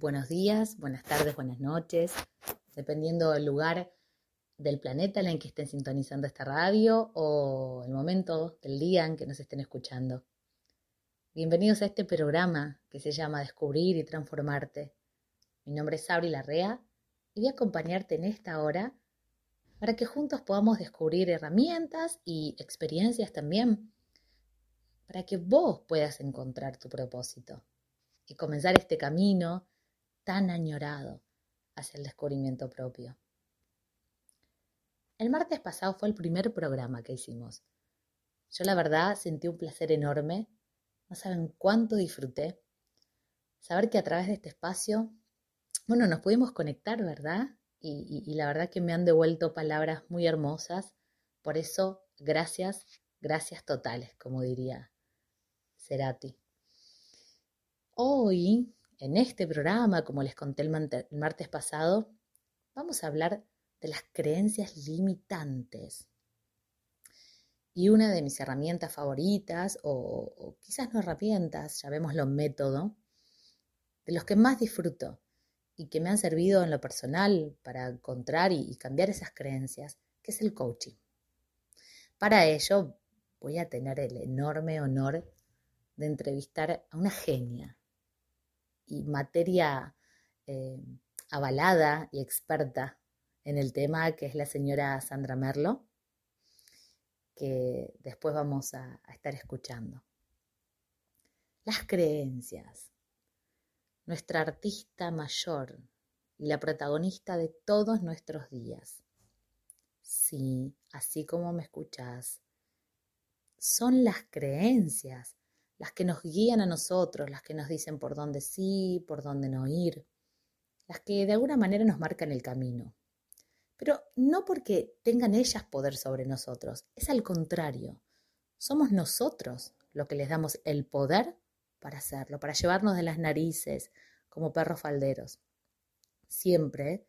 buenos días, buenas tardes, buenas noches, dependiendo del lugar del planeta en el que estén sintonizando esta radio o el momento del día en que nos estén escuchando. Bienvenidos a este programa que se llama Descubrir y Transformarte. Mi nombre es Sabri Larrea y voy a acompañarte en esta hora para que juntos podamos descubrir herramientas y experiencias también para que vos puedas encontrar tu propósito y comenzar este camino tan añorado hacia el descubrimiento propio. El martes pasado fue el primer programa que hicimos. Yo la verdad sentí un placer enorme, no saben cuánto disfruté, saber que a través de este espacio, bueno, nos pudimos conectar, ¿verdad? Y, la verdad que me han devuelto palabras muy hermosas, por eso, gracias, gracias totales, como diría Cerati. Hoy, en este programa, como les conté el, martes pasado, vamos a hablar de las creencias limitantes. Y una de mis herramientas favoritas, o, quizás no herramientas, llamémoslo método, de los que más disfruto y que me han servido en lo personal para encontrar y cambiar esas creencias, que es el coaching. Para ello voy a tener el enorme honor de entrevistar a una genia y materia eh, avalada y experta en el tema, que es la señora Sandra Merlo, que después vamos a, a estar escuchando. Las creencias. Nuestra artista mayor y la protagonista de todos nuestros días. Sí, así como me escuchás, son las creencias las que nos guían a nosotros, las que nos dicen por dónde sí, por dónde no ir, las que de alguna manera nos marcan el camino. Pero no porque tengan ellas poder sobre nosotros, es al contrario. Somos nosotros los que les damos el poder para hacerlo, para llevarnos de las narices como perros falderos. Siempre,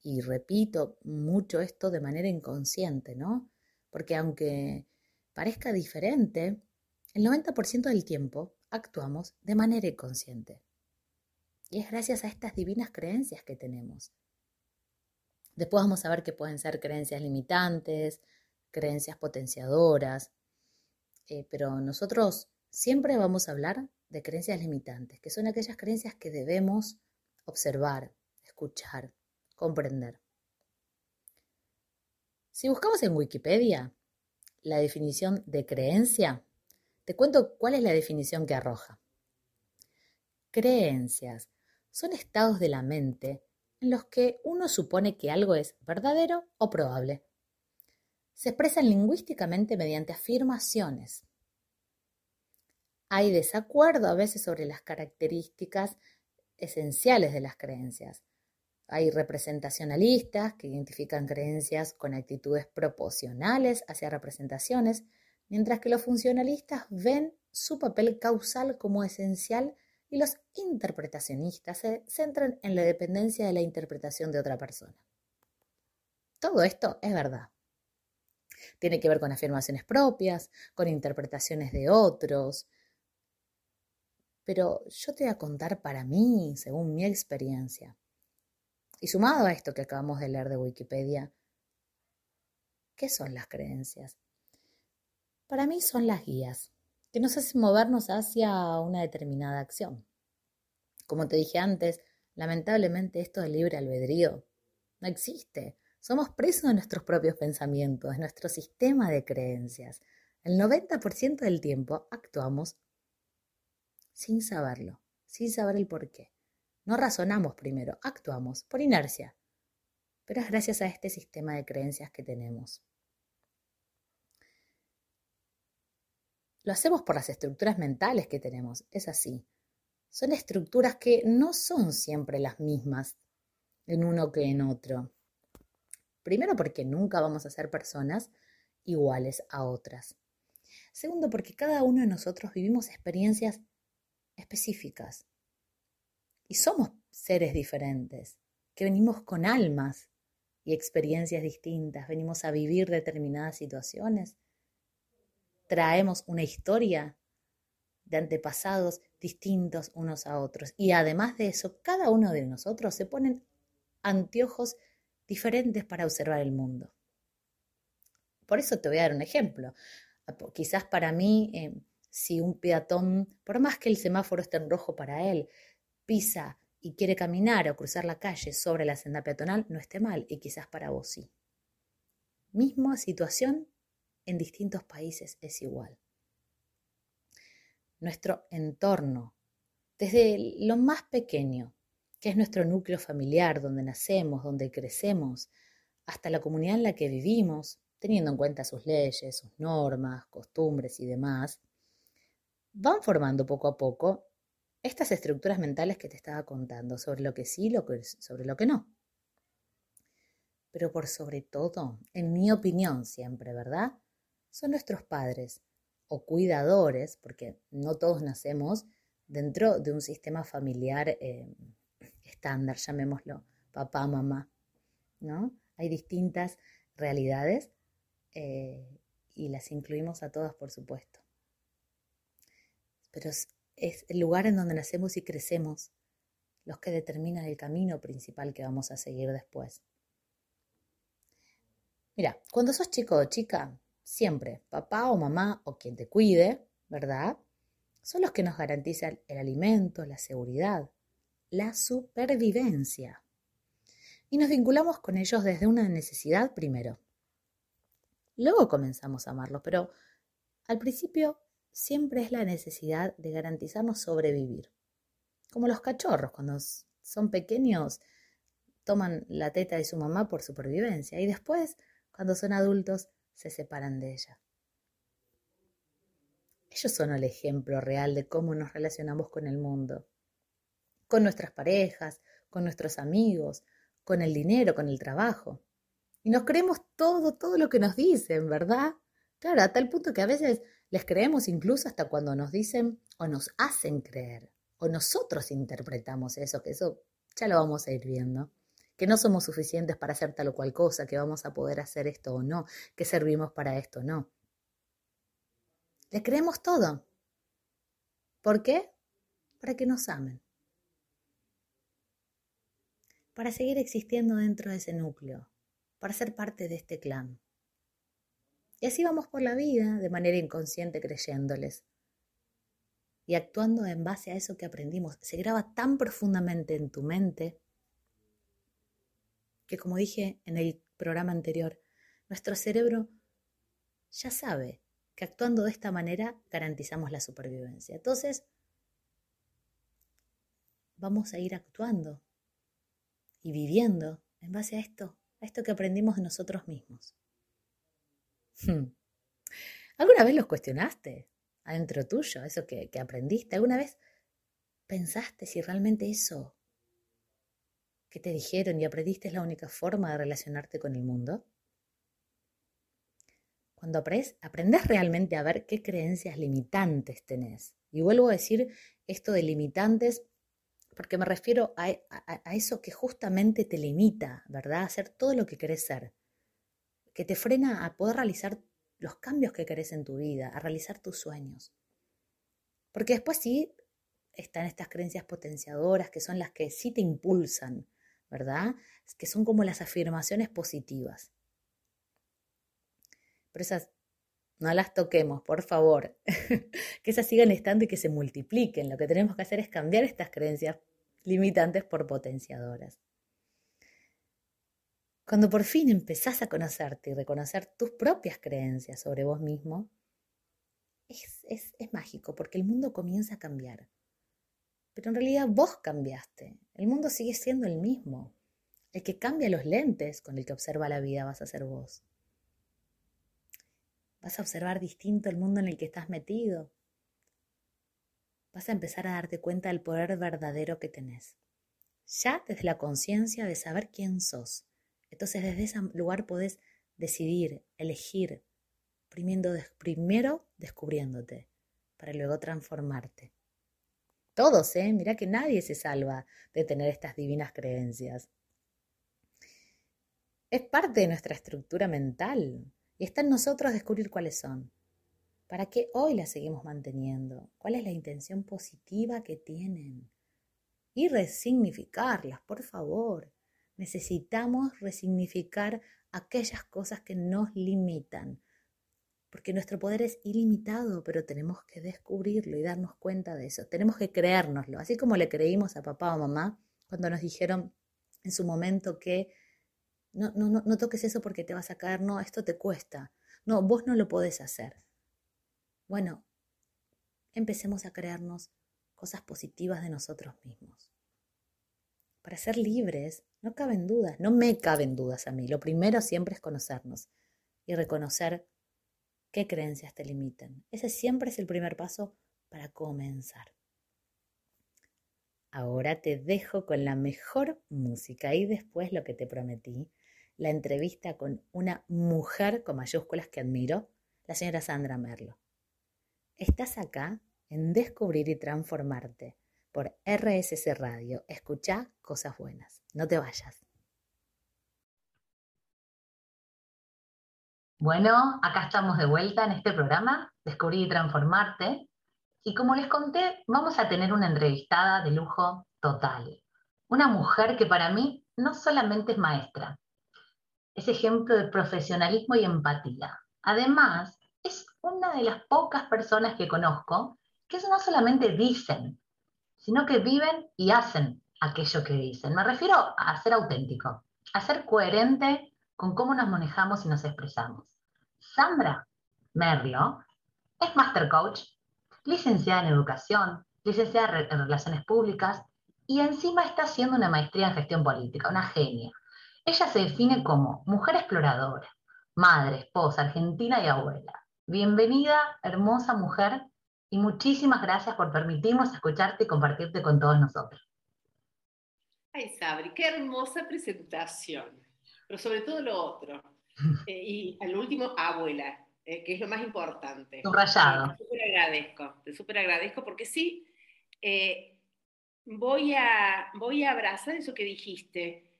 y repito mucho esto de manera inconsciente, ¿no? Porque aunque parezca diferente, el 90% del tiempo actuamos de manera inconsciente. Y es gracias a estas divinas creencias que tenemos. Después vamos a ver que pueden ser creencias limitantes, creencias potenciadoras, eh, pero nosotros siempre vamos a hablar de creencias limitantes, que son aquellas creencias que debemos observar, escuchar, comprender. Si buscamos en Wikipedia la definición de creencia, te cuento cuál es la definición que arroja. Creencias son estados de la mente en los que uno supone que algo es verdadero o probable. Se expresan lingüísticamente mediante afirmaciones. Hay desacuerdo a veces sobre las características esenciales de las creencias. Hay representacionalistas que identifican creencias con actitudes proporcionales hacia representaciones mientras que los funcionalistas ven su papel causal como esencial y los interpretacionistas se centran en la dependencia de la interpretación de otra persona. Todo esto es verdad. Tiene que ver con afirmaciones propias, con interpretaciones de otros. Pero yo te voy a contar para mí, según mi experiencia. Y sumado a esto que acabamos de leer de Wikipedia, ¿qué son las creencias? Para mí son las guías, que nos hacen movernos hacia una determinada acción. Como te dije antes, lamentablemente esto del libre albedrío no existe. Somos presos de nuestros propios pensamientos, de nuestro sistema de creencias. El 90% del tiempo actuamos sin saberlo, sin saber el por qué. No razonamos primero, actuamos por inercia. Pero es gracias a este sistema de creencias que tenemos. Lo hacemos por las estructuras mentales que tenemos, es así. Son estructuras que no son siempre las mismas en uno que en otro. Primero porque nunca vamos a ser personas iguales a otras. Segundo porque cada uno de nosotros vivimos experiencias específicas. Y somos seres diferentes, que venimos con almas y experiencias distintas, venimos a vivir determinadas situaciones traemos una historia de antepasados distintos unos a otros. Y además de eso, cada uno de nosotros se ponen anteojos diferentes para observar el mundo. Por eso te voy a dar un ejemplo. Quizás para mí, eh, si un peatón, por más que el semáforo esté en rojo para él, pisa y quiere caminar o cruzar la calle sobre la senda peatonal, no esté mal, y quizás para vos sí. Misma situación en distintos países es igual. Nuestro entorno, desde lo más pequeño, que es nuestro núcleo familiar, donde nacemos, donde crecemos, hasta la comunidad en la que vivimos, teniendo en cuenta sus leyes, sus normas, costumbres y demás, van formando poco a poco estas estructuras mentales que te estaba contando sobre lo que sí y sobre lo que no. Pero por sobre todo, en mi opinión siempre, ¿verdad? Son nuestros padres o cuidadores, porque no todos nacemos dentro de un sistema familiar eh, estándar, llamémoslo, papá, mamá, ¿no? Hay distintas realidades eh, y las incluimos a todas, por supuesto. Pero es, es el lugar en donde nacemos y crecemos los que determinan el camino principal que vamos a seguir después. Mira, cuando sos chico o chica, siempre papá o mamá o quien te cuide, ¿verdad? Son los que nos garantizan el alimento, la seguridad, la supervivencia. Y nos vinculamos con ellos desde una necesidad primero. Luego comenzamos a amarlos, pero al principio siempre es la necesidad de garantizarnos sobrevivir. Como los cachorros, cuando son pequeños, toman la teta de su mamá por supervivencia y después, cuando son adultos, se separan de ella. Ellos son el ejemplo real de cómo nos relacionamos con el mundo con nuestras parejas, con nuestros amigos, con el dinero, con el trabajo. Y nos creemos todo, todo lo que nos dicen, ¿verdad? Claro, a tal punto que a veces les creemos incluso hasta cuando nos dicen o nos hacen creer, o nosotros interpretamos eso, que eso ya lo vamos a ir viendo, que no somos suficientes para hacer tal o cual cosa, que vamos a poder hacer esto o no, que servimos para esto o no. Le creemos todo. ¿Por qué? Para que nos amen para seguir existiendo dentro de ese núcleo, para ser parte de este clan. Y así vamos por la vida de manera inconsciente creyéndoles y actuando en base a eso que aprendimos. Se graba tan profundamente en tu mente que, como dije en el programa anterior, nuestro cerebro ya sabe que actuando de esta manera garantizamos la supervivencia. Entonces, vamos a ir actuando y viviendo en base a esto, a esto que aprendimos de nosotros mismos. Hmm. ¿Alguna vez los cuestionaste adentro tuyo, eso que, que aprendiste? ¿Alguna vez pensaste si realmente eso que te dijeron y aprendiste es la única forma de relacionarte con el mundo? Cuando aprendes, aprendes realmente a ver qué creencias limitantes tenés. Y vuelvo a decir esto de limitantes porque me refiero a, eso que justamente te limita, ¿verdad? A hacer todo lo que querés ser, que te frena a poder realizar los cambios que querés en tu vida, a realizar tus sueños. Porque después sí están estas creencias potenciadoras que son las que sí te impulsan, ¿verdad? Que son como las afirmaciones positivas. Pero esas no las toquemos, por favor. que esas sigan estando y que se multipliquen. Lo que tenemos que hacer es cambiar estas creencias limitantes por potenciadoras. Cuando por fin empezás a conocerte y reconocer tus propias creencias sobre vos mismo, es, es mágico porque el mundo comienza a cambiar. Pero en realidad vos cambiaste. El mundo sigue siendo el mismo. El que cambia los lentes con el que observa la vida vas a ser vos. Vas a observar distinto el mundo en el que estás metido. Vas a empezar a darte cuenta del poder verdadero que tenés. Ya desde la conciencia de saber quién sos. Entonces desde ese lugar podés decidir, elegir, primero descubriéndote, para luego transformarte. Todos, ¿eh? Mira que nadie se salva de tener estas divinas creencias. Es parte de nuestra estructura mental. Y está en nosotros descubrir cuáles son. ¿Para qué hoy las seguimos manteniendo? ¿Cuál es la intención positiva que tienen? Y resignificarlas, por favor. Necesitamos resignificar aquellas cosas que nos limitan, porque nuestro poder es ilimitado, pero tenemos que descubrirlo y darnos cuenta de eso. Tenemos que creérnoslo, así como le creímos a papá o mamá cuando nos dijeron en su momento que no, no, no, toques eso porque te vas a caer, no, esto te cuesta, no, vos no lo podés hacer. Bueno, empecemos a crearnos cosas positivas de nosotros mismos. Para ser libres, no caben dudas, no me caben dudas a mí. Lo primero siempre es conocernos y reconocer qué creencias te limitan. Ese siempre es el primer paso para comenzar. Ahora te dejo con la mejor música y después lo que te prometí, la entrevista con una mujer con mayúsculas que admiro, la señora Sandra Merlo. Estás acá en Descubrir y Transformarte por RSC Radio. Escucha cosas buenas. No te vayas. Bueno, acá estamos de vuelta en este programa, Descubrir y Transformarte. Y como les conté, vamos a tener una entrevistada de lujo total. Una mujer que para mí no solamente es maestra, es ejemplo de profesionalismo y empatía. Además, es una de las pocas personas que conozco que no solamente dicen, sino que viven y hacen aquello que dicen. Me refiero a ser auténtico, a ser coherente con cómo nos manejamos y nos expresamos. Sandra Merlo es Master Coach, licenciada en Educación, licenciada en Relaciones Públicas y encima está haciendo una maestría en Gestión Política, una genia. Ella se define como mujer exploradora, madre, esposa, argentina y abuela. Bienvenida, hermosa mujer, y muchísimas gracias por permitirnos escucharte y compartirte con todos nosotros. Ay, Sabri, qué hermosa presentación, pero sobre todo lo otro. Eh, y al último, abuela, eh, que es lo más importante. Subrayado. Te súper agradezco, te súper agradezco porque sí, eh, voy, a, voy a abrazar eso que dijiste.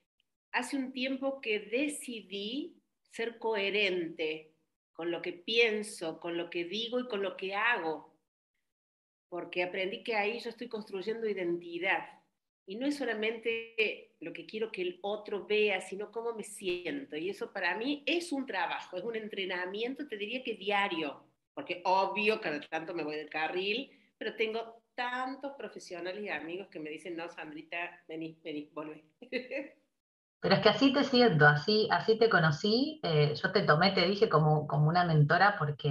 Hace un tiempo que decidí ser coherente con lo que pienso, con lo que digo y con lo que hago, porque aprendí que ahí yo estoy construyendo identidad y no es solamente lo que quiero que el otro vea, sino cómo me siento. Y eso para mí es un trabajo, es un entrenamiento, te diría que diario, porque obvio, cada tanto me voy del carril, pero tengo tantos profesionales y amigos que me dicen, no, Sandrita, vení, vení, volvé. Pero es que así te siento, así, así te conocí, eh, yo te tomé, te dije como, como una mentora porque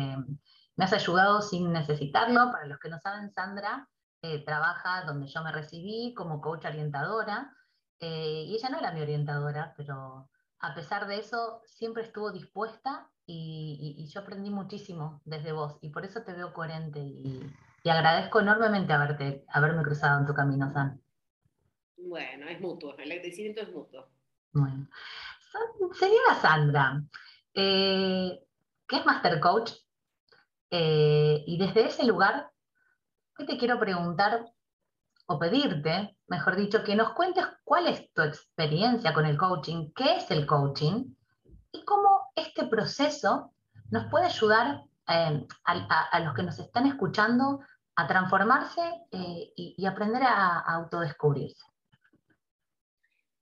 me has ayudado sin necesitarlo. Para los que no saben, Sandra eh, trabaja donde yo me recibí como coach orientadora, eh, y ella no era mi orientadora, pero a pesar de eso siempre estuvo dispuesta y, yo aprendí muchísimo desde vos, y por eso te veo coherente y, agradezco enormemente haberte, haberme cruzado en tu camino, San. Bueno, es mutuo, el agradecimiento es mutuo. Bueno. Señora Sandra, eh, ¿qué es Master Coach? y desde ese lugar, Hoy te quiero preguntar o pedirte, mejor dicho, que nos cuentes cuál es tu experiencia con el coaching, qué es el coaching y cómo este proceso nos puede ayudar eh, a, los que nos están escuchando a transformarse eh, y, aprender a, autodescubrirse.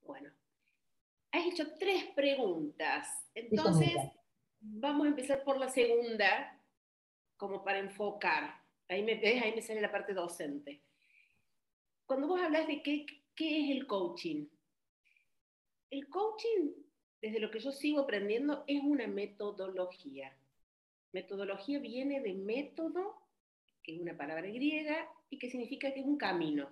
Bueno, has hecho tres preguntas. Entonces, vamos a empezar por la segunda, como para enfocar. Ahí me, ahí me sale la parte docente. Cuando vos hablas de qué, qué es el coaching, el coaching, desde lo que yo sigo aprendiendo, es una metodología. Metodología viene de método, que es una palabra griega, y que significa que es un camino.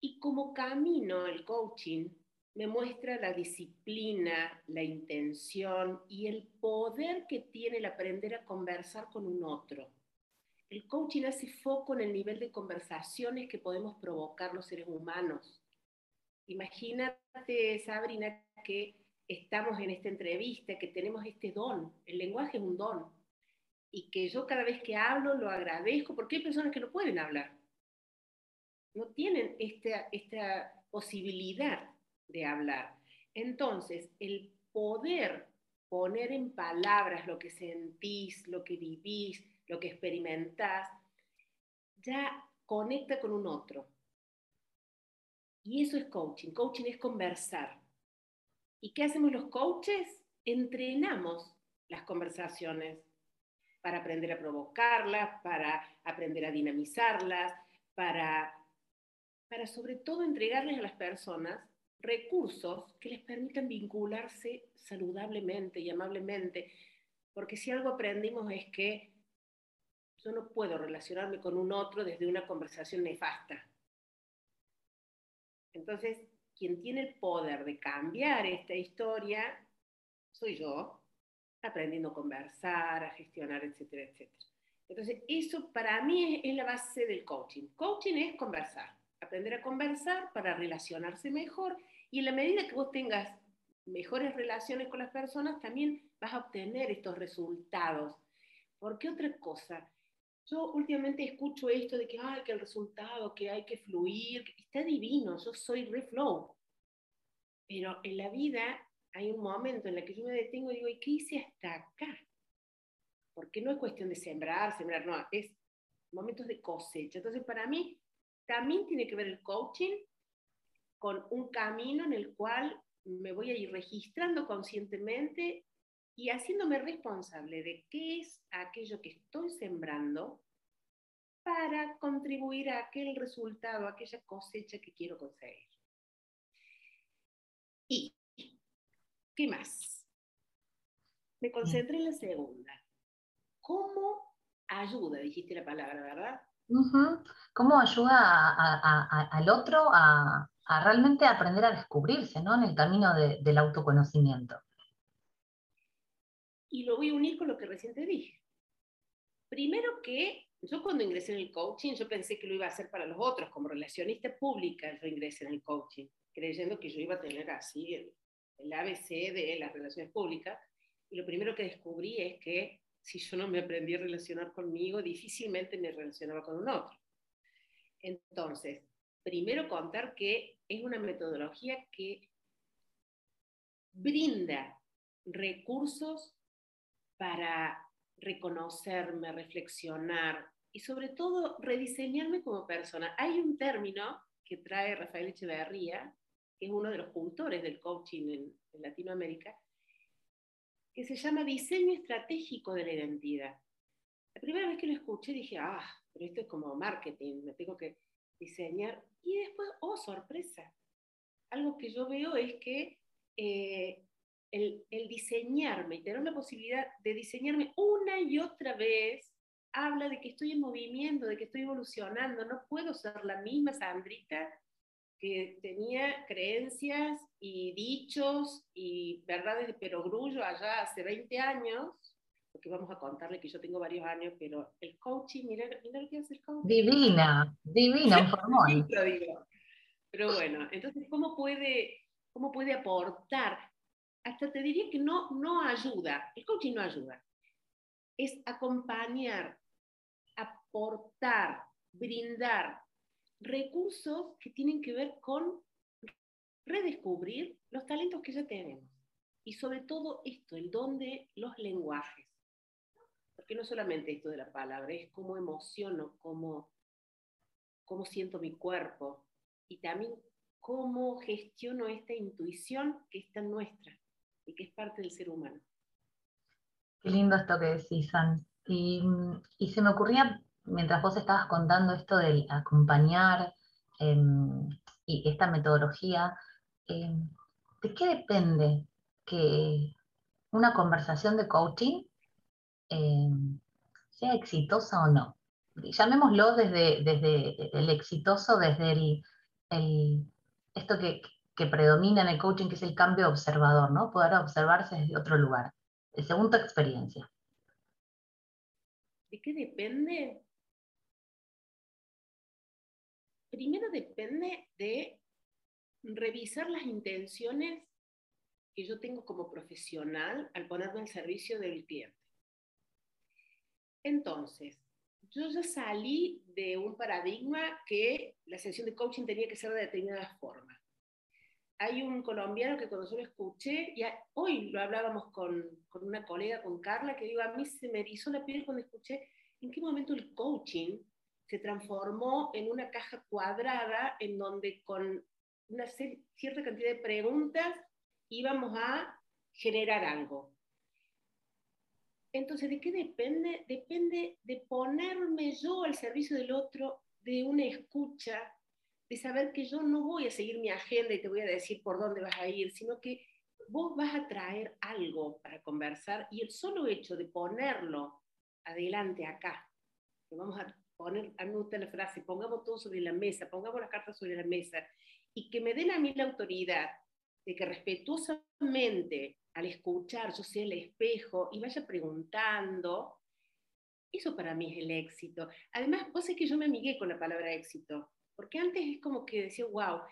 Y como camino, el coaching me muestra la disciplina, la intención y el poder que tiene el aprender a conversar con un otro. El coaching hace foco en el nivel de conversaciones que podemos provocar los seres humanos. Imagínate, Sabrina, que estamos en esta entrevista, que tenemos este don. El lenguaje es un don. Y que yo cada vez que hablo lo agradezco porque hay personas que no pueden hablar. No tienen esta, esta posibilidad de hablar. Entonces, el poder poner en palabras lo que sentís, lo que vivís, lo que experimentás, ya conecta con un otro. Y eso es coaching. Coaching es conversar. ¿Y qué hacemos los coaches? Entrenamos las conversaciones para aprender a provocarlas, para aprender a dinamizarlas, para, para sobre todo entregarles a las personas recursos que les permitan vincularse saludablemente y amablemente. Porque si algo aprendimos es que yo no puedo relacionarme con un otro desde una conversación nefasta. Entonces, quien tiene el poder de cambiar esta historia soy yo, aprendiendo a conversar, a gestionar, etcétera, etcétera. Entonces, eso para mí es, la base del coaching. Coaching es conversar, aprender a conversar para relacionarse mejor y en la medida que vos tengas mejores relaciones con las personas, también vas a obtener estos resultados. Porque otra cosa, yo últimamente escucho esto de que, hay que el resultado, que hay que fluir, está divino, yo soy reflow. Pero en la vida hay un momento en el que yo me detengo y digo, ¿y qué hice hasta acá? Porque no es cuestión de sembrar, sembrar, no, es momentos de cosecha. Entonces, para mí, también tiene que ver el coaching con un camino en el cual me voy a ir registrando conscientemente y haciéndome responsable de qué es aquello que estoy sembrando para contribuir a aquel resultado, a aquella cosecha que quiero conseguir. ¿Y qué más? Me concentré en la segunda. ¿Cómo ayuda? Dijiste la palabra, ¿verdad? ¿Cómo ayuda al otro a, realmente aprender a descubrirse ¿no? en el camino del autoconocimiento? Y lo voy a unir con lo que recién te dije. Primero que yo cuando ingresé en el coaching, yo pensé que lo iba a hacer para los otros, como relacionista pública, yo ingresé en el coaching, creyendo que yo iba a tener así el, el ABC de las relaciones públicas. Y lo primero que descubrí es que si yo no me aprendí a relacionar conmigo, difícilmente me relacionaba con un otro. Entonces, primero contar que es una metodología que brinda recursos para reconocerme, reflexionar y sobre todo rediseñarme como persona. Hay un término que trae Rafael Echeverría, que es uno de los puntores del coaching en, Latinoamérica, que se llama diseño estratégico de la identidad. La primera vez que lo escuché dije, ah, pero esto es como marketing, me tengo que diseñar. Y después, oh, sorpresa. Algo que yo veo es que eh, el, diseñarme y tener la posibilidad de diseñarme una y otra vez, habla de que estoy en movimiento, de que estoy evolucionando. No puedo ser la misma Sandrita que tenía creencias y dichos y verdades de perogrullo allá hace 20 años, porque vamos a contarle que yo tengo varios años, pero el coaching, mira, mira lo que hace el coaching. Divina, divina, un formón. pero bueno, entonces, ¿cómo puede, cómo puede aportar hasta te diría que no, no ayuda, el coaching no ayuda, es acompañar, aportar, brindar recursos que tienen que ver con redescubrir los talentos que ya tenemos. Y sobre todo esto, el don de los lenguajes. Porque no solamente esto de la palabra, es cómo emociono, cómo, cómo siento mi cuerpo y también cómo gestiono esta intuición que está nuestra y que es parte del ser humano. Qué lindo esto que decís, San. Y, se me ocurría, mientras vos estabas contando esto del acompañar em, y esta metodología, em, ¿de qué depende que una conversación de coaching em, sea exitosa o no? Llamémoslo desde, desde el exitoso, desde el, esto que, que predomina en el coaching, que es el cambio observador, ¿no? Poder observarse desde otro lugar, según tu experiencia. ¿De qué depende? Primero depende de revisar las intenciones que yo tengo como profesional al ponerme al servicio del cliente. Entonces, yo ya salí de un paradigma que la sesión de coaching tenía que ser de determinada forma. Hay un colombiano que cuando yo lo escuché, y hoy lo hablábamos con, con, una colega, con Carla, que digo, a mí se me erizó la piel cuando escuché en qué momento el coaching se transformó en una caja cuadrada en donde con una cierta cantidad de preguntas íbamos a generar algo. Entonces, ¿de qué depende? Depende de ponerme yo al servicio del otro, de una escucha, de saber que yo no voy a seguir mi agenda y te voy a decir por dónde vas a ir, sino que vos vas a traer algo para conversar y el solo hecho de ponerlo adelante acá, que vamos a poner, anota la frase, pongamos todo sobre la mesa, pongamos las cartas sobre la mesa y que me den a mí la autoridad de que respetuosamente al escuchar yo sea el espejo y vaya preguntando, eso para mí es el éxito. Además, vos es que yo me amigué con la palabra éxito, porque antes es como que decía, wow,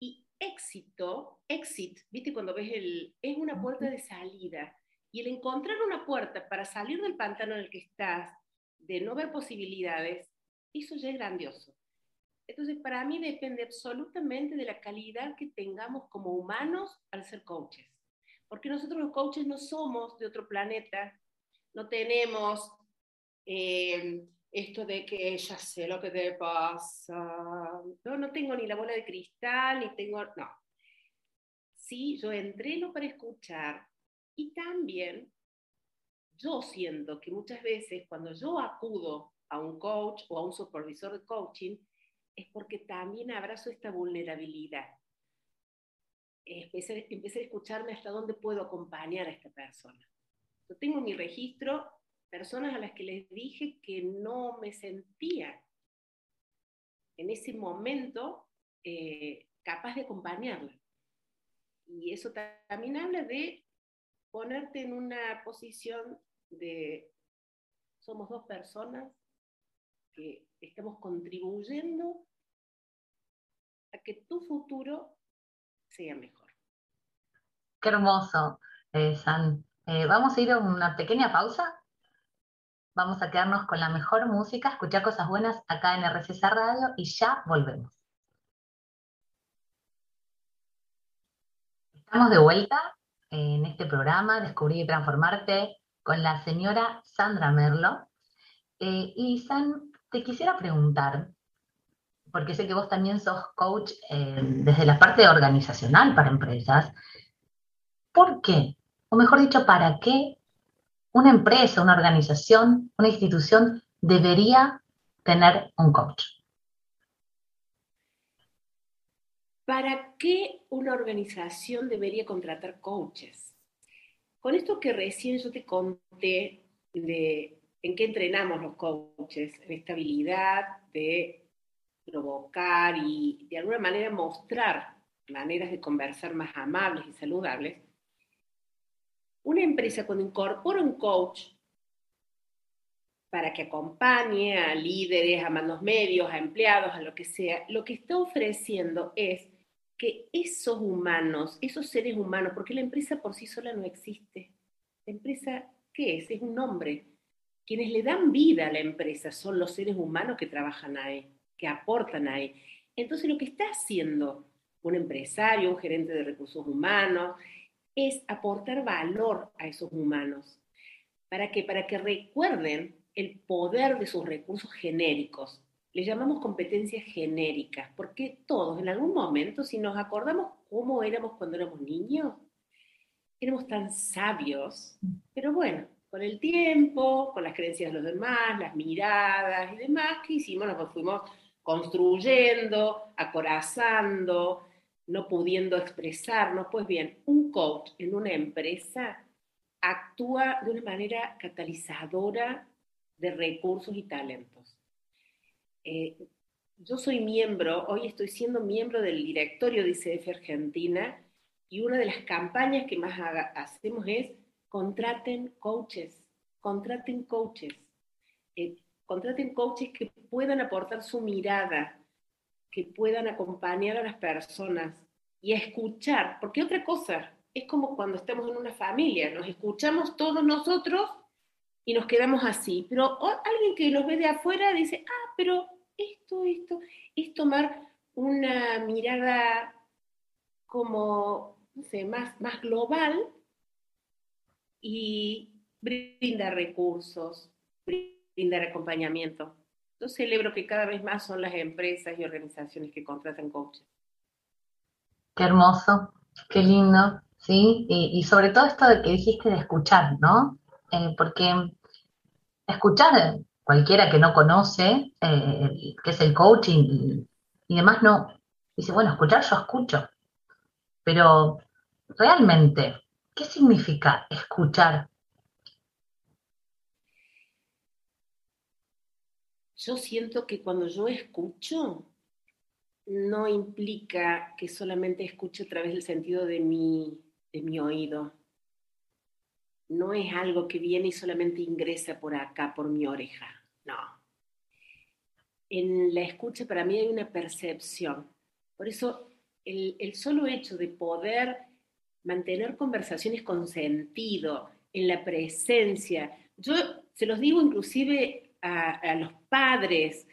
y éxito, exit, viste cuando ves el, es una puerta de salida. Y el encontrar una puerta para salir del pantano en el que estás, de no ver posibilidades, eso ya es grandioso. Entonces, para mí depende absolutamente de la calidad que tengamos como humanos al ser coaches. Porque nosotros los coaches no somos de otro planeta, no tenemos eh, esto de que ya sé lo que te pasa. No, no tengo ni la bola de cristal, ni tengo, no. Sí, yo entreno para escuchar y también yo siento que muchas veces cuando yo acudo a un coach o a un supervisor de coaching, es porque también abrazo esta vulnerabilidad. Empecé, empecé a escucharme hasta dónde puedo acompañar a esta persona. Yo tengo en mi registro personas a las que les dije que no me sentía en ese momento eh, capaz de acompañarla. Y eso también habla de ponerte en una posición de somos dos personas que estamos contribuyendo a que tu futuro sea mejor. Qué hermoso, eh, San. Eh, vamos a ir a una pequeña pausa. Vamos a quedarnos con la mejor música, escuchar cosas buenas acá en RCC Radio y ya volvemos. Estamos de vuelta en este programa, Descubrir y Transformarte, con la señora Sandra Merlo. Eh, y San, te quisiera preguntar, porque sé que vos también sos coach eh, desde la parte organizacional para empresas, ¿por qué? O mejor dicho, ¿para qué una empresa, una organización, una institución debería tener un coach? ¿Para qué una organización debería contratar coaches? Con esto que recién yo te conté de en qué entrenamos los coaches, en esta habilidad de provocar y de alguna manera mostrar maneras de conversar más amables y saludables, una empresa cuando incorpora un coach para que acompañe a líderes, a manos medios, a empleados, a lo que sea, lo que está ofreciendo es que esos humanos, esos seres humanos, porque la empresa por sí sola no existe. La empresa, ¿qué es? Es un nombre quienes le dan vida a la empresa son los seres humanos que trabajan ahí, que aportan ahí. Entonces lo que está haciendo un empresario, un gerente de recursos humanos, es aportar valor a esos humanos. ¿Para qué? Para que recuerden el poder de sus recursos genéricos. Le llamamos competencias genéricas, porque todos en algún momento, si nos acordamos cómo éramos cuando éramos niños, éramos tan sabios, pero bueno, con el tiempo, con las creencias de los demás, las miradas y demás, ¿qué hicimos? Nos fuimos construyendo, acorazando, no pudiendo expresarnos. Pues bien, un coach en una empresa actúa de una manera catalizadora de recursos y talentos. Eh, yo soy miembro, hoy estoy siendo miembro del directorio de ICF Argentina y una de las campañas que más hacemos es contraten coaches, contraten coaches, eh, contraten coaches que puedan aportar su mirada, que puedan acompañar a las personas y escuchar, porque otra cosa, es como cuando estamos en una familia, nos escuchamos todos nosotros y nos quedamos así, pero alguien que nos ve de afuera dice, ah, pero esto, esto, es tomar una mirada como, no sé, más, más global y brindar recursos, brindar acompañamiento. Yo celebro que cada vez más son las empresas y organizaciones que contratan coaches. Qué hermoso, qué lindo, ¿sí? Y, sobre todo esto de que dijiste de escuchar, ¿no? Eh, porque escuchar, cualquiera que no conoce eh, qué es el coaching y demás, no, dice, bueno, escuchar yo escucho, pero realmente, ¿qué significa escuchar? Yo siento que cuando yo escucho, no implica que solamente escuche a través del sentido de mi, de mi oído. No es algo que viene y solamente ingresa por acá, por mi oreja. No. En la escucha para mí hay una percepción. Por eso el, el solo hecho de poder mantener conversaciones con sentido, en la presencia, yo se los digo inclusive a, a los padres,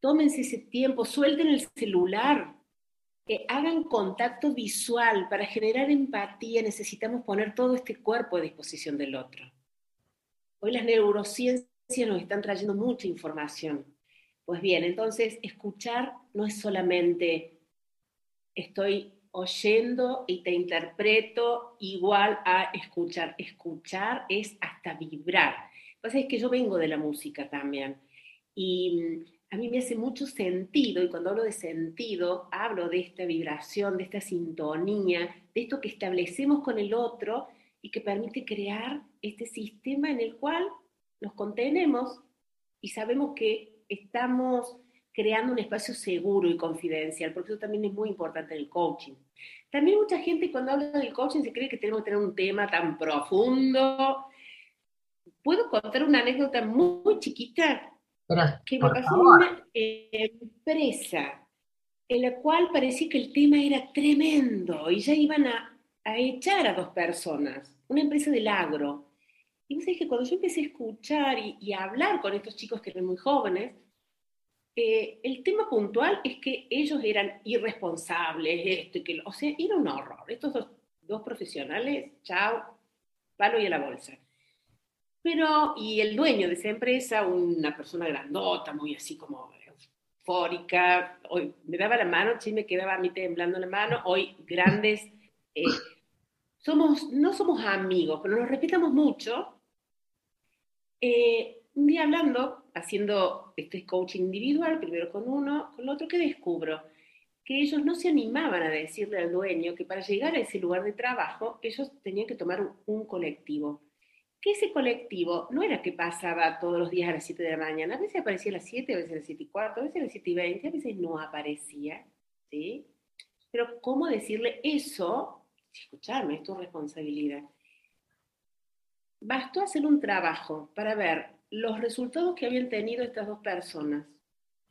tómense ese tiempo, suelten el celular, que hagan contacto visual. Para generar empatía necesitamos poner todo este cuerpo a disposición del otro. Hoy las neurociencias nos están trayendo mucha información. Pues bien, entonces escuchar no es solamente estoy oyendo y te interpreto igual a escuchar. Escuchar es hasta vibrar. Lo que pasa es que yo vengo de la música también. Y a mí me hace mucho sentido, y cuando hablo de sentido, hablo de esta vibración, de esta sintonía, de esto que establecemos con el otro y que permite crear este sistema en el cual nos contenemos y sabemos que estamos creando un espacio seguro y confidencial, porque eso también es muy importante en el coaching. También mucha gente cuando habla del coaching se cree que tenemos que tener un tema tan profundo. ¿Puedo contar una anécdota muy chiquita? Que me pasó en una empresa en la cual parecía que el tema era tremendo y ya iban a, a echar a dos personas, una empresa del agro. Y me que cuando yo empecé a escuchar y, a hablar con estos chicos que eran muy jóvenes, eh, el tema puntual es que ellos eran irresponsables, esto y que, o sea, era un horror. Estos dos, dos profesionales, chao, palo y a la bolsa. Pero, y el dueño de esa empresa, una persona grandota, muy así como eufórica, hoy me daba la mano, sí me quedaba a mí temblando la mano, hoy grandes, eh, somos, no somos amigos, pero nos respetamos mucho. Eh, un día hablando, haciendo este coaching individual, primero con uno, con el otro, que descubro que ellos no se animaban a decirle al dueño que para llegar a ese lugar de trabajo, ellos tenían que tomar un colectivo que ese colectivo no era que pasaba todos los días a las 7 de la mañana, a veces aparecía a las 7, a veces a las 7 y cuarto, a veces a las 7 y 20, a veces no aparecía, ¿sí? Pero ¿cómo decirle eso? Escucharme, es tu responsabilidad. Bastó hacer un trabajo para ver los resultados que habían tenido estas dos personas,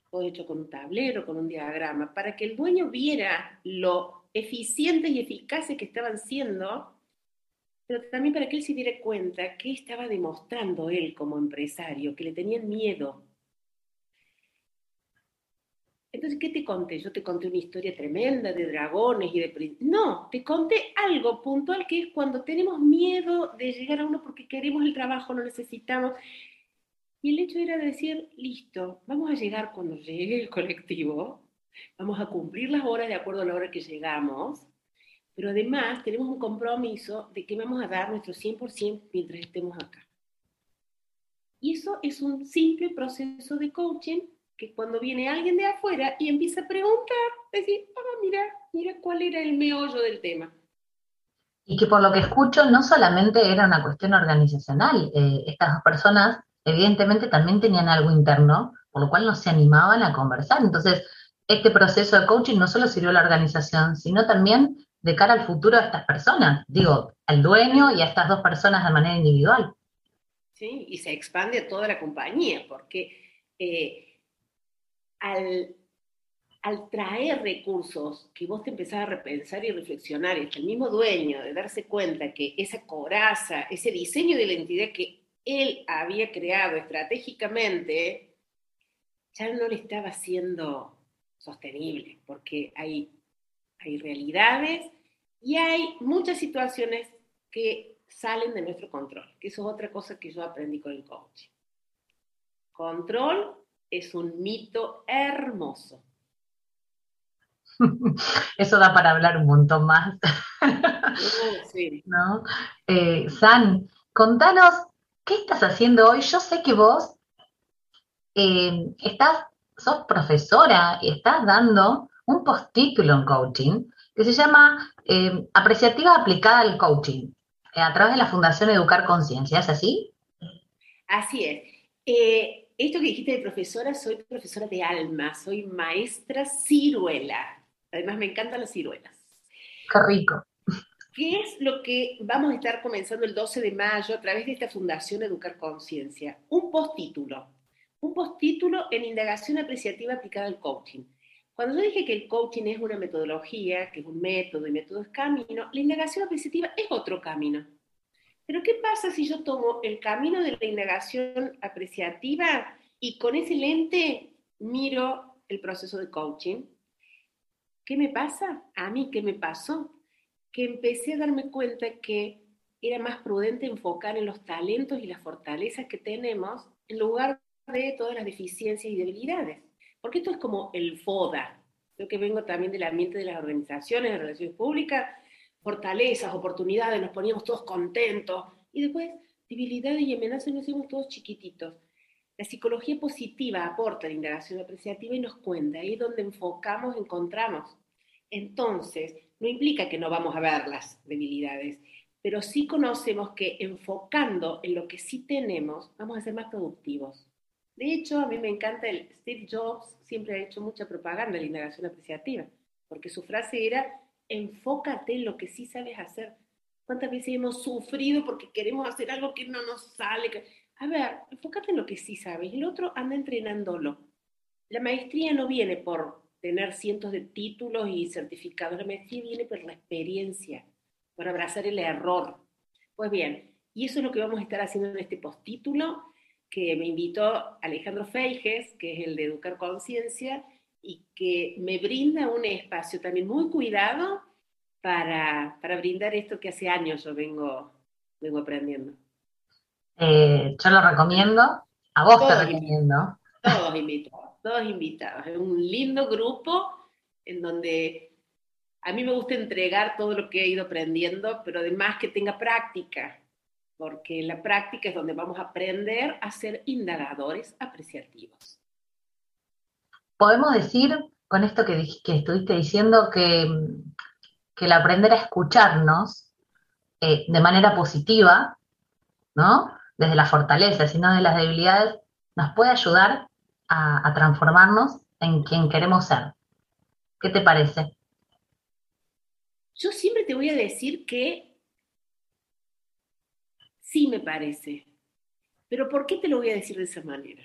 todo hecho con un tablero, con un diagrama, para que el dueño viera lo eficientes y eficaces que estaban siendo pero también para que él se diera cuenta que estaba demostrando él como empresario, que le tenían miedo. Entonces, ¿qué te conté? Yo te conté una historia tremenda de dragones y de... No, te conté algo puntual que es cuando tenemos miedo de llegar a uno porque queremos el trabajo, lo necesitamos. Y el hecho era decir, listo, vamos a llegar cuando llegue el colectivo, vamos a cumplir las horas de acuerdo a la hora que llegamos, pero además tenemos un compromiso de que vamos a dar nuestro 100% mientras estemos acá. Y eso es un simple proceso de coaching que cuando viene alguien de afuera y empieza a preguntar, decir, ah, mira, mira cuál era el meollo del tema. Y que por lo que escucho no solamente era una cuestión organizacional, eh, estas personas evidentemente también tenían algo interno, por lo cual no se animaban a conversar. Entonces, este proceso de coaching no solo sirvió a la organización, sino también de cara al futuro de estas personas, digo, al dueño y a estas dos personas de manera individual. Sí, y se expande a toda la compañía, porque eh, al, traer recursos que vos te empezás a repensar y reflexionar, y el mismo dueño de darse cuenta que esa coraza, ese diseño de identidad que él había creado estratégicamente, ya no le estaba siendo sostenible, porque hay hay realidades y hay muchas situaciones que salen de nuestro control, que eso es otra cosa que yo aprendí con el coaching. Control es un mito hermoso. Eso da para hablar un montón más. Oh, sí. ¿No? Eh, San, contanos, ¿qué estás haciendo hoy? Yo sé que vos eh, estás, sos profesora y estás dando un postítulo en coaching que se llama eh, Apreciativa aplicada al coaching a través de la Fundación Educar Conciencia, ¿es así? Así es. esto que dijiste de profesora, soy profesora de alma, soy maestra ciruela. Además, me encantan las ciruelas. Qué rico. ¿Qué es lo que vamos a estar comenzando el 12 de mayo a través de esta Fundación Educar Conciencia? Un postítulo. Un postítulo en indagación apreciativa aplicada al coaching. Cuando yo dije que el coaching es una metodología, que es un método y método es camino, la indagación apreciativa es otro camino. Pero ¿qué pasa si yo tomo el camino de la indagación apreciativa y con ese lente miro el proceso de coaching? ¿Qué me pasa? A mí, ¿qué me pasó? Que empecé a darme cuenta que era más prudente enfocar en los talentos y las fortalezas que tenemos en lugar de todas las deficiencias y debilidades. Porque esto es como el FODA. Yo que vengo también del ambiente de las organizaciones de relaciones públicas, fortalezas, oportunidades, nos poníamos todos contentos. Y después, debilidades y amenazas nos hicimos todos chiquititos. La psicología positiva aporta la indagación apreciativa y nos cuenta, ahí es donde enfocamos, encontramos. Entonces, no implica que no vamos a ver las debilidades, pero sí conocemos que enfocando en lo que sí tenemos, vamos a ser más productivos. De hecho, a mí me encanta el Steve Jobs, siempre ha hecho mucha propaganda de la indagación apreciativa, porque su frase era, enfócate en lo que sí sabes hacer. ¿Cuántas veces hemos sufrido porque queremos hacer algo que no nos sale? a ver, enfócate en lo que sí sabes, el otro anda entrenándolo. La maestría no viene por tener cientos de títulos y certificados, la maestría viene por la experiencia, por abrazar el error. Pues bien, y eso es lo que vamos a estar haciendo en este postítulo, que me invitó Alejandro Feijes, que es el de Educar Conciencia, y que me brinda un espacio también muy cuidado para, para brindar esto que hace años yo vengo, vengo aprendiendo. Eh, yo lo recomiendo, a vos te recomiendo. Todos invitados, todos invitados. Es un lindo grupo en donde a mí me gusta entregar todo lo que he ido aprendiendo, pero además que tenga práctica, porque la práctica es donde vamos a aprender a ser indagadores apreciativos. Podemos decir, con esto que, que estuviste diciendo, que, que el aprender a escucharnos eh, de manera positiva, ¿no? desde la fortaleza, sino de las debilidades, nos puede ayudar a, transformarnos en quien queremos ser. ¿Qué te parece? Yo siempre te voy a decir que sí me parece. Pero ¿por qué te lo voy a decir de esa manera?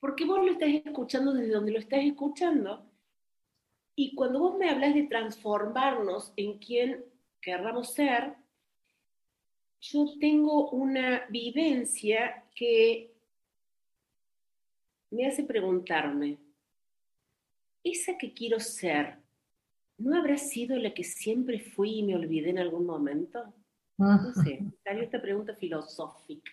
Porque vos lo estás escuchando desde donde lo estás escuchando. Y cuando vos me hablas de transformarnos en quien querramos ser, yo tengo una vivencia que me hace preguntarme, ¿esa que quiero ser no habrá sido la que siempre fui y me olvidé en algún momento? No sé, salió esta pregunta filosófica.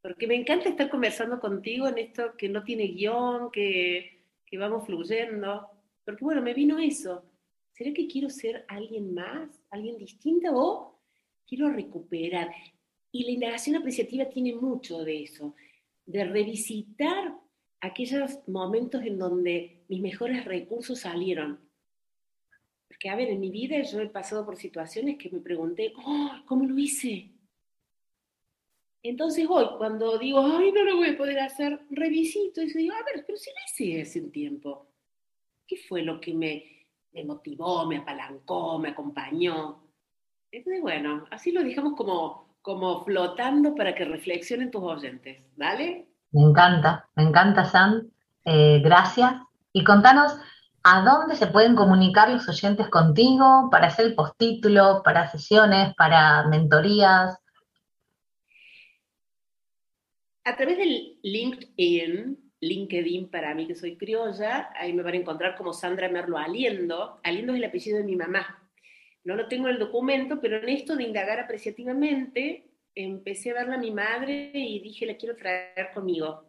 Porque me encanta estar conversando contigo en esto que no tiene guion, que, que vamos fluyendo. Porque bueno, me vino eso. ¿Será que quiero ser alguien más, alguien distinto o quiero recuperar. Y la indagación apreciativa tiene mucho de eso, de revisitar aquellos momentos en donde mis mejores recursos salieron. Porque, a ver, en mi vida yo he pasado por situaciones que me pregunté, oh, ¿cómo lo hice? Entonces hoy, cuando digo, ay, no lo voy a poder hacer, revisito y digo, a ver, pero si lo hice hace un tiempo. ¿Qué fue lo que me, me motivó, me apalancó, me acompañó? Entonces, bueno, así lo dejamos como, como flotando para que reflexionen tus oyentes. ¿Dale? Me encanta, me encanta, Sam. Eh, gracias. Y contanos a dónde se pueden comunicar los oyentes contigo para hacer el postítulo, para sesiones, para mentorías. A través del LinkedIn, LinkedIn para mí que soy criolla, ahí me van a encontrar como Sandra Merlo Aliendo. Aliendo es el apellido de mi mamá. No lo tengo en el documento, pero en esto de indagar apreciativamente, empecé a verla a mi madre y dije, la quiero traer conmigo.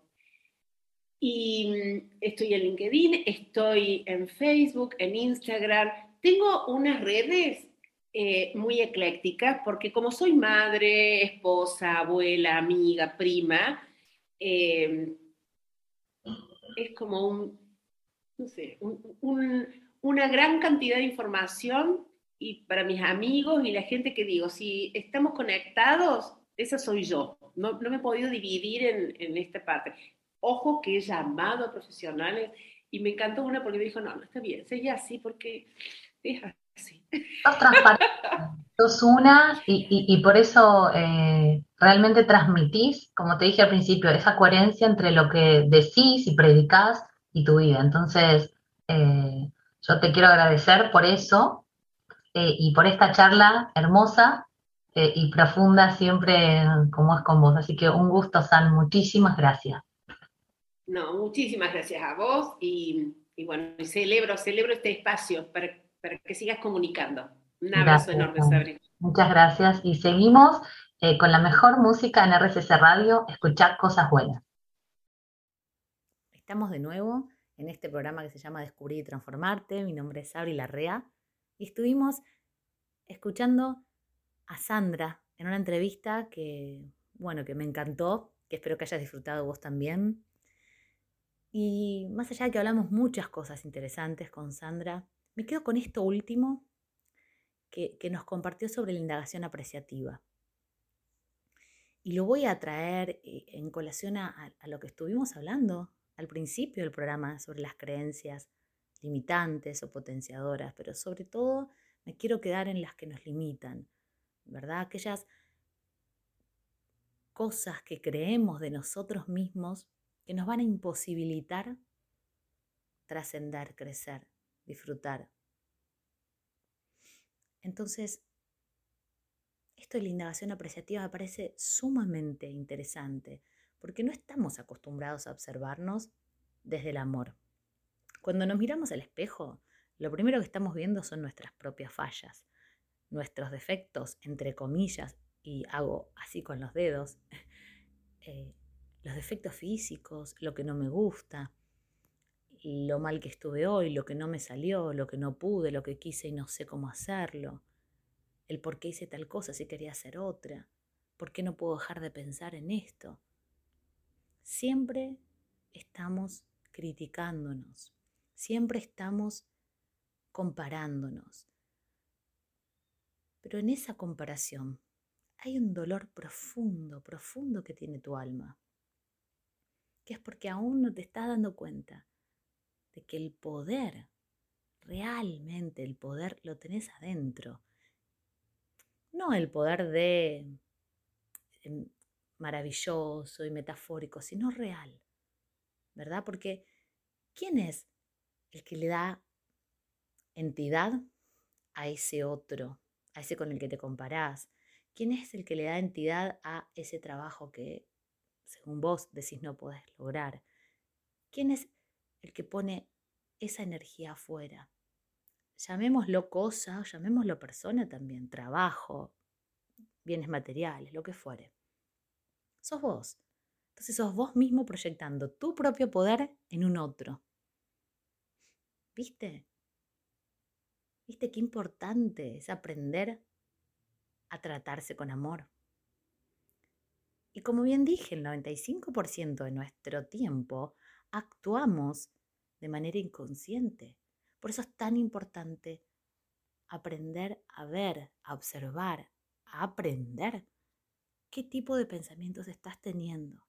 Y mm, estoy en LinkedIn, estoy en Facebook, en Instagram. Tengo unas redes eh, muy eclécticas porque como soy madre, esposa, abuela, amiga, prima, eh, es como no sé, una gran cantidad de información y para mis amigos y la gente que digo, si estamos conectados, esa soy yo. No, no me he podido dividir en, en, esta parte. Ojo que he llamado a profesionales y me encantó una porque me dijo, no, no está bien, sigue así porque es así. Sos transparente, sos una y, por eso eh, realmente transmitís, como te dije al principio, esa coherencia entre lo que decís y predicás y tu vida. Entonces, eh, yo te quiero agradecer por eso eh, y por esta charla hermosa y profunda siempre como es con vos. Así que un gusto, San, muchísimas gracias. No, muchísimas gracias a vos y, y bueno, celebro, celebro este espacio para, para que sigas comunicando. Un abrazo enorme, Sabrina. Muchas gracias y seguimos eh, con la mejor música en RCC Radio, escuchar cosas buenas. Estamos de nuevo en este programa que se llama Descubrir y Transformarte. Mi nombre es Sabri Larrea y estuvimos escuchando a Sandra en una entrevista que, bueno, que me encantó, que espero que hayas disfrutado vos también. Y más allá de que hablamos muchas cosas interesantes con Sandra, me quedo con esto último que, que nos compartió sobre la indagación apreciativa. Y lo voy a traer eh, en colación a, a lo que estuvimos hablando al principio del programa sobre las creencias limitantes o potenciadoras, pero sobre todo me quiero quedar en las que nos limitan, ¿verdad? Aquellas cosas que creemos de nosotros mismos que nos van a imposibilitar trascender, crecer, disfrutar. Entonces, esto de la indagación apreciativa me parece sumamente interesante, porque no estamos acostumbrados a observarnos desde el amor. Cuando nos miramos al espejo, lo primero que estamos viendo son nuestras propias fallas, nuestros defectos, entre comillas, y hago así con los dedos, eh, los defectos físicos, lo que no me gusta, lo mal que estuve hoy, lo que no me salió, lo que no pude, lo que quise y no sé cómo hacerlo, el por qué hice tal cosa si quería hacer otra, por qué no puedo dejar de pensar en esto. Siempre estamos criticándonos, Siempre estamos comparándonos. Pero en esa comparación hay un dolor profundo, profundo que tiene tu alma, que es porque aún no te estás dando cuenta de que el poder, realmente el poder lo tenés adentro. No el poder de em, maravilloso y metafórico, sino real, ¿verdad? Porque ¿quién es el que le da entidad a ese otro, a ese con el que te comparás. ¿Quién es el que le da entidad a ese trabajo que, según vos, decís no podés lograr? ¿Quién es el que pone esa energía afuera? Llamémoslo cosa, llamémoslo persona también, trabajo, bienes materiales, lo que fuere. Sos vos. Entonces sos vos mismo proyectando tu propio poder en un otro. ¿Viste? ¿Viste qué importante es aprender a tratarse con amor? Y como bien dije, el 95% de nuestro tiempo actuamos de manera inconsciente. Por eso es tan importante aprender a ver, a observar, a aprender qué tipo de pensamientos estás teniendo.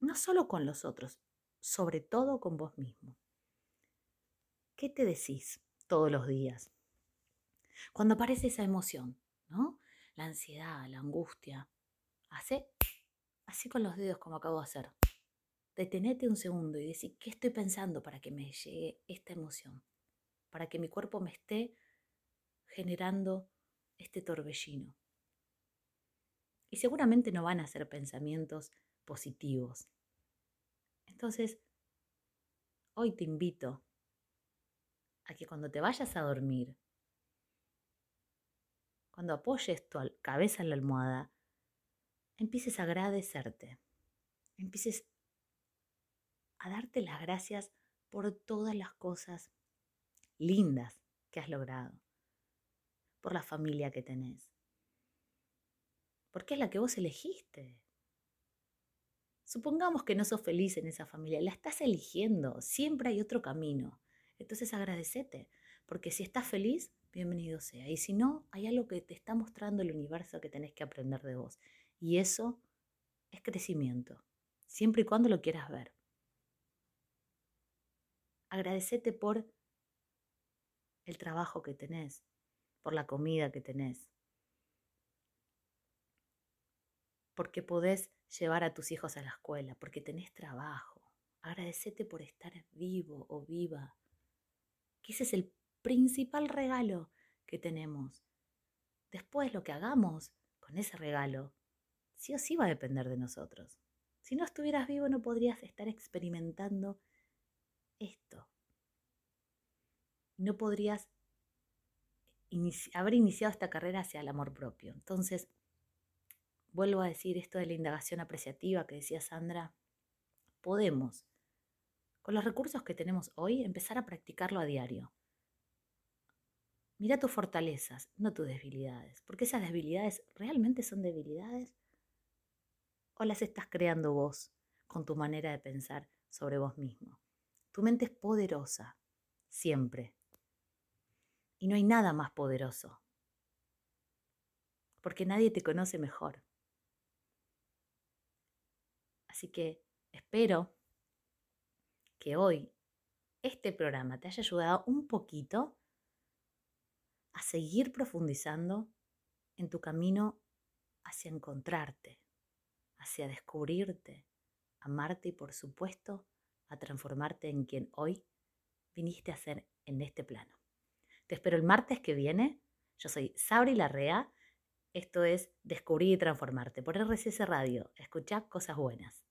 No solo con los otros, sobre todo con vos mismo. ¿Qué te decís todos los días? Cuando aparece esa emoción, ¿no? La ansiedad, la angustia. Hace así con los dedos como acabo de hacer. Detenete un segundo y decir, ¿qué estoy pensando para que me llegue esta emoción? Para que mi cuerpo me esté generando este torbellino. Y seguramente no van a ser pensamientos positivos. Entonces, hoy te invito a que cuando te vayas a dormir, cuando apoyes tu cabeza en la almohada, empieces a agradecerte, empieces a darte las gracias por todas las cosas lindas que has logrado, por la familia que tenés, porque es la que vos elegiste. Supongamos que no sos feliz en esa familia, la estás eligiendo, siempre hay otro camino. Entonces agradecete, porque si estás feliz, bienvenido sea. Y si no, hay algo que te está mostrando el universo que tenés que aprender de vos. Y eso es crecimiento, siempre y cuando lo quieras ver. Agradecete por el trabajo que tenés, por la comida que tenés, porque podés llevar a tus hijos a la escuela, porque tenés trabajo. Agradecete por estar vivo o viva, que ese es el principal regalo que tenemos. Después lo que hagamos con ese regalo, sí o sí va a depender de nosotros. Si no estuvieras vivo no podrías estar experimentando esto. No podrías haber iniciado esta carrera hacia el amor propio. Entonces, vuelvo a decir esto de la indagación apreciativa que decía Sandra, podemos, con los recursos que tenemos hoy, empezar a practicarlo a diario. Mira tus fortalezas, no tus debilidades, porque esas debilidades realmente son debilidades o las estás creando vos con tu manera de pensar sobre vos mismo. Tu mente es poderosa, siempre. Y no hay nada más poderoso, porque nadie te conoce mejor. Así que espero que hoy este programa te haya ayudado un poquito a seguir profundizando en tu camino hacia encontrarte, hacia descubrirte, amarte y por supuesto a transformarte en quien hoy viniste a ser en este plano. Te espero el martes que viene. Yo soy Sabri Larrea. Esto es Descubrir y Transformarte por RCS Radio. Escucha cosas buenas.